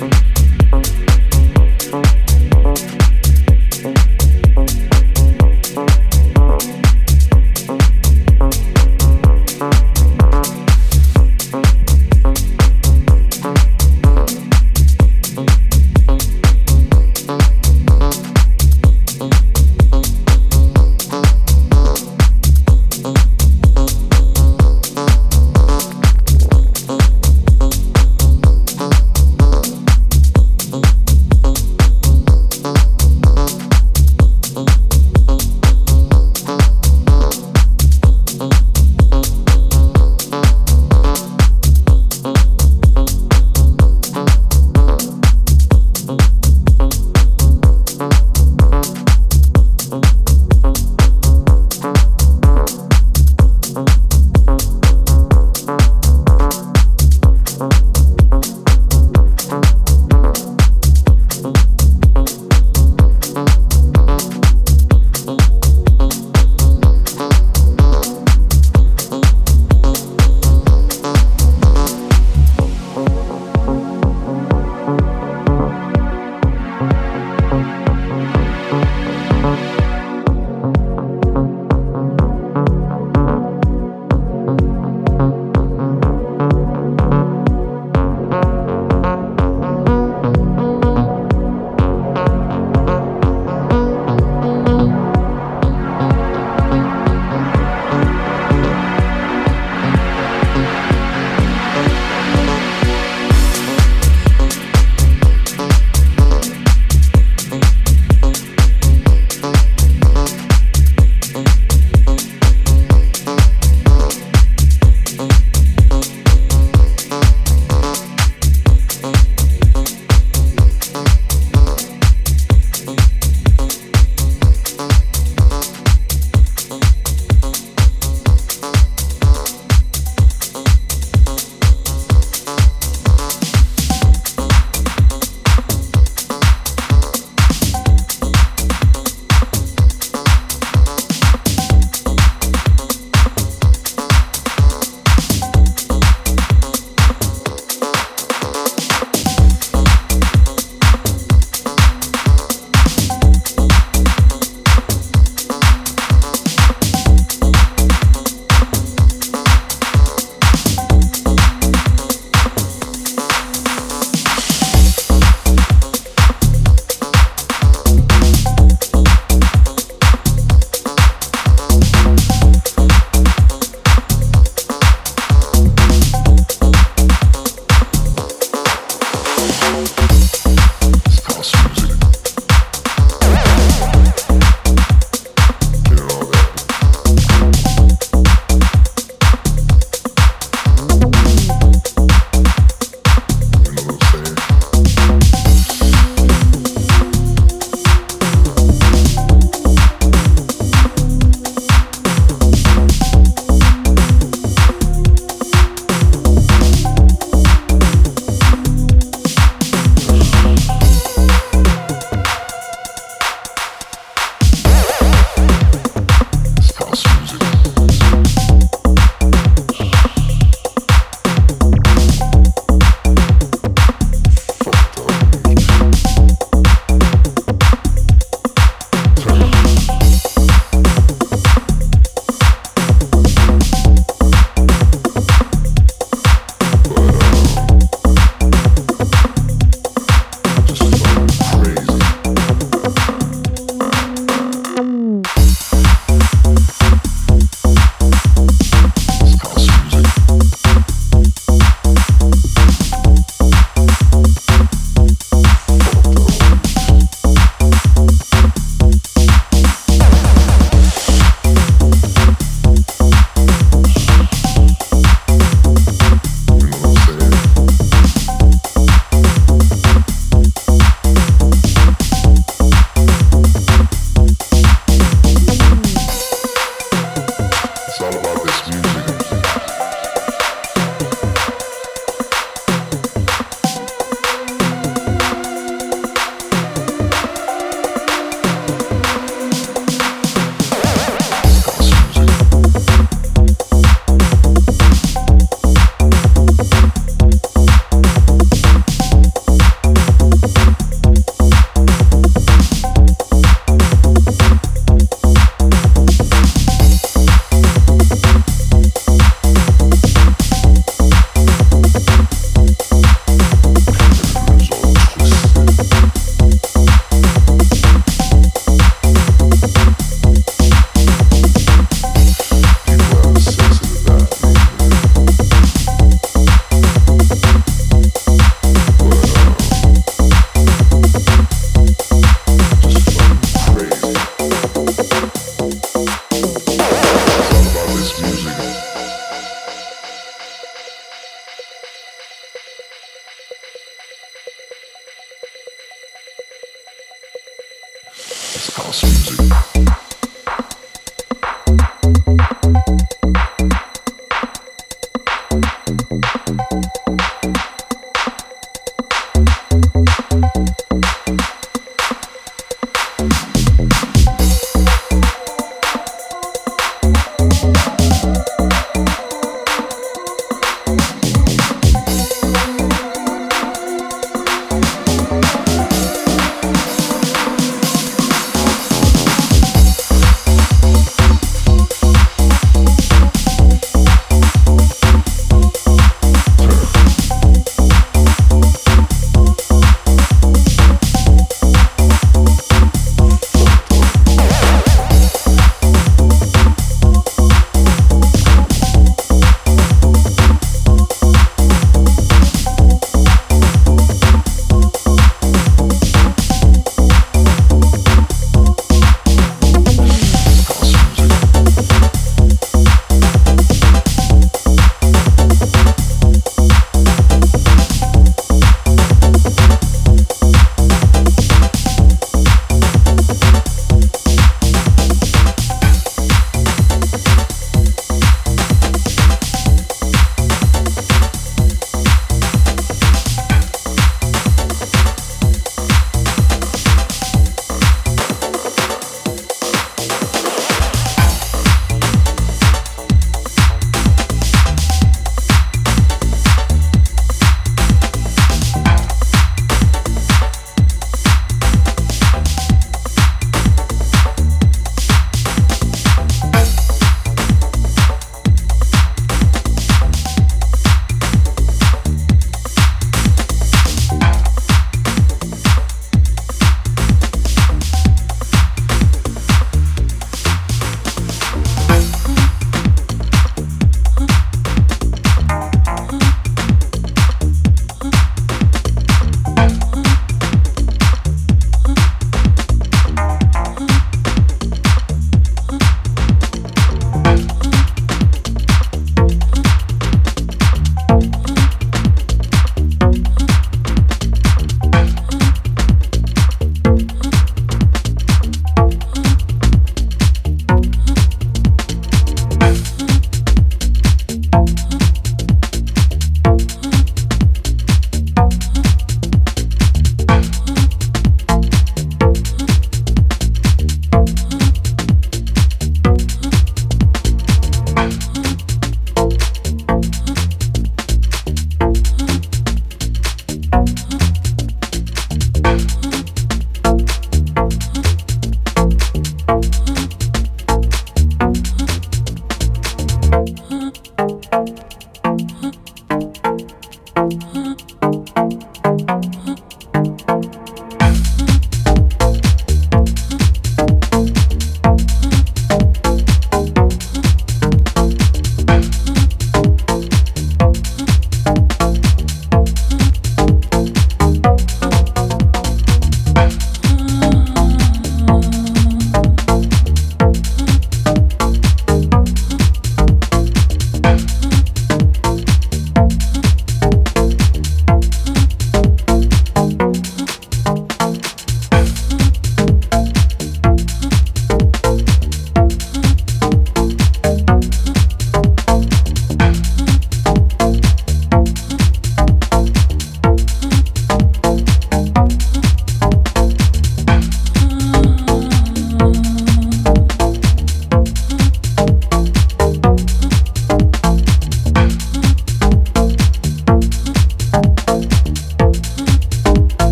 Bye.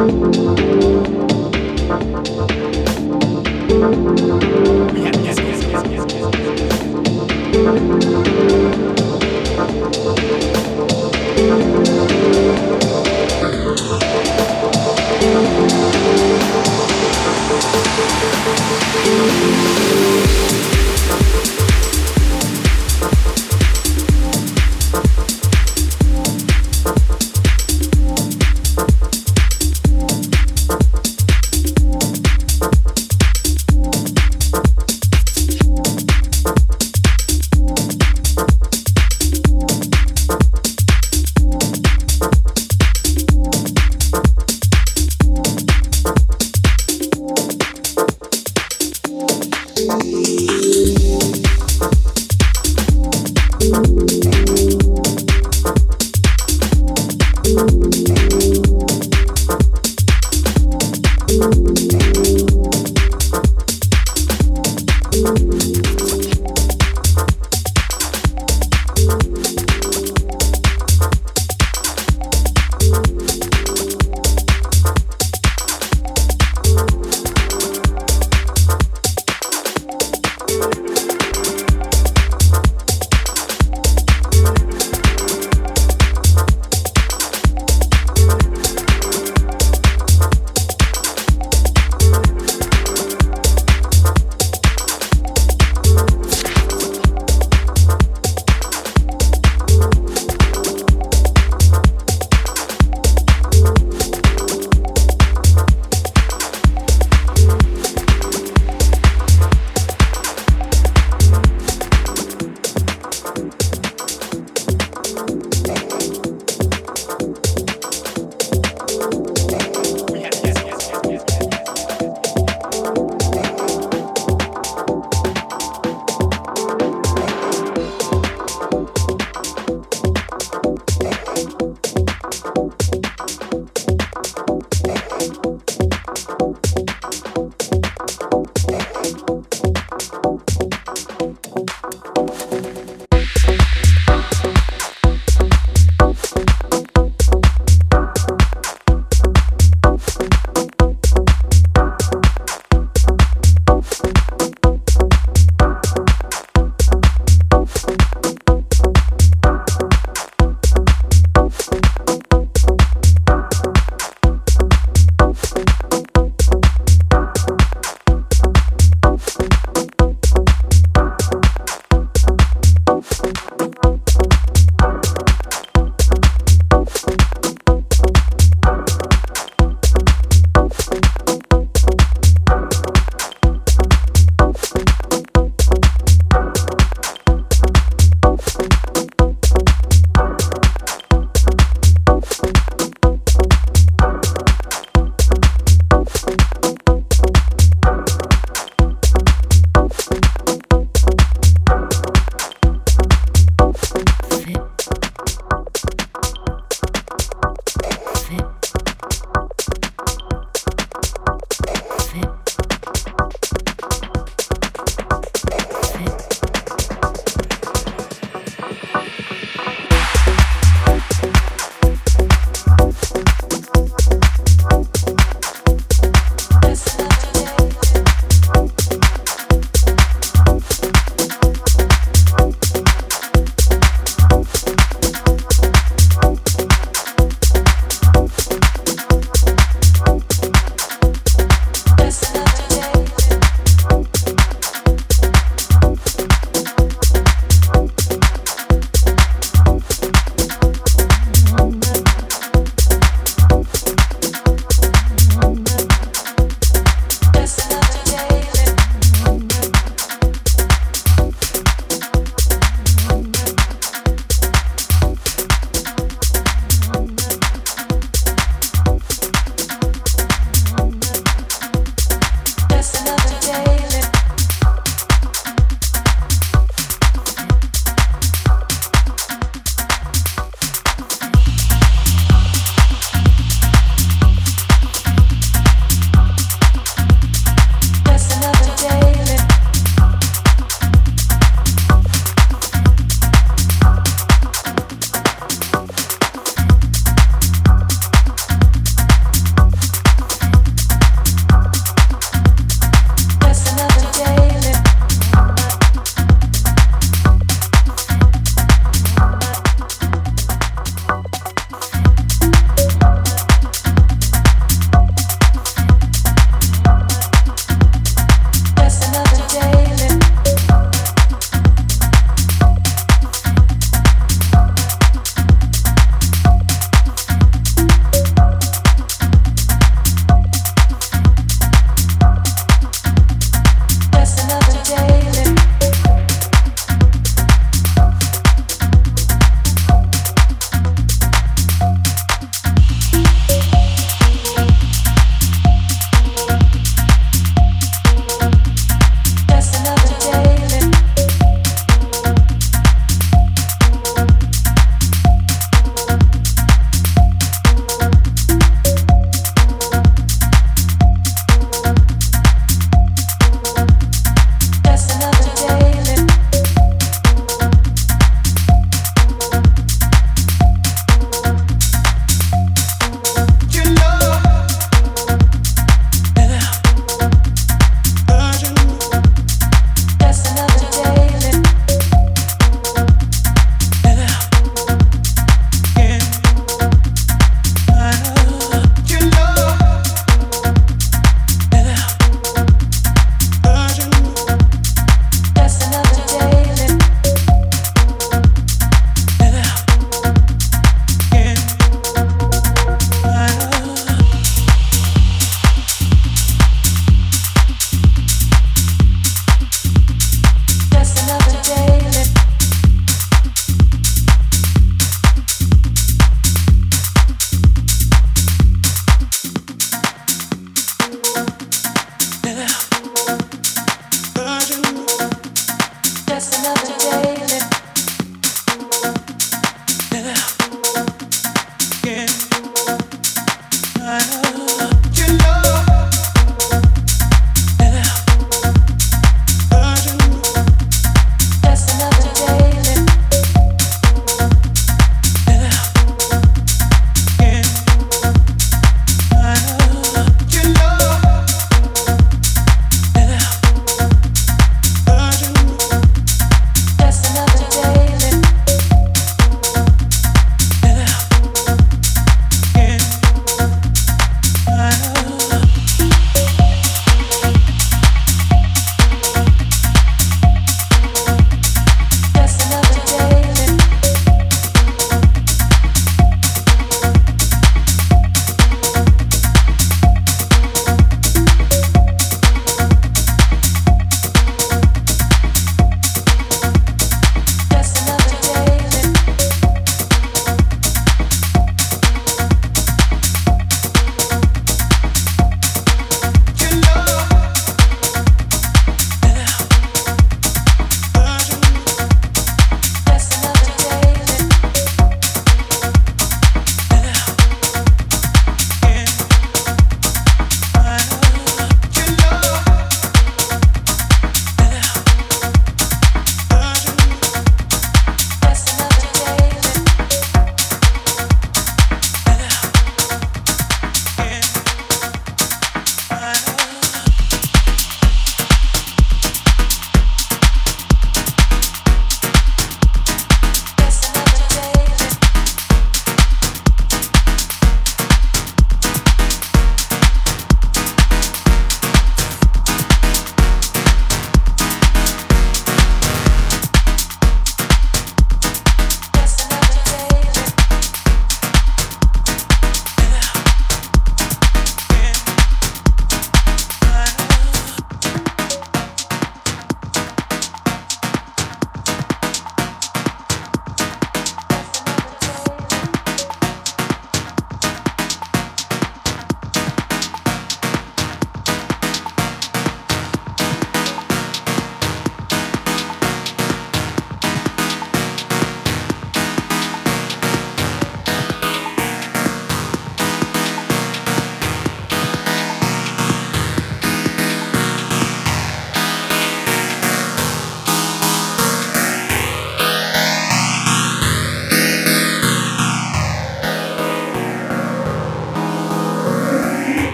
Thank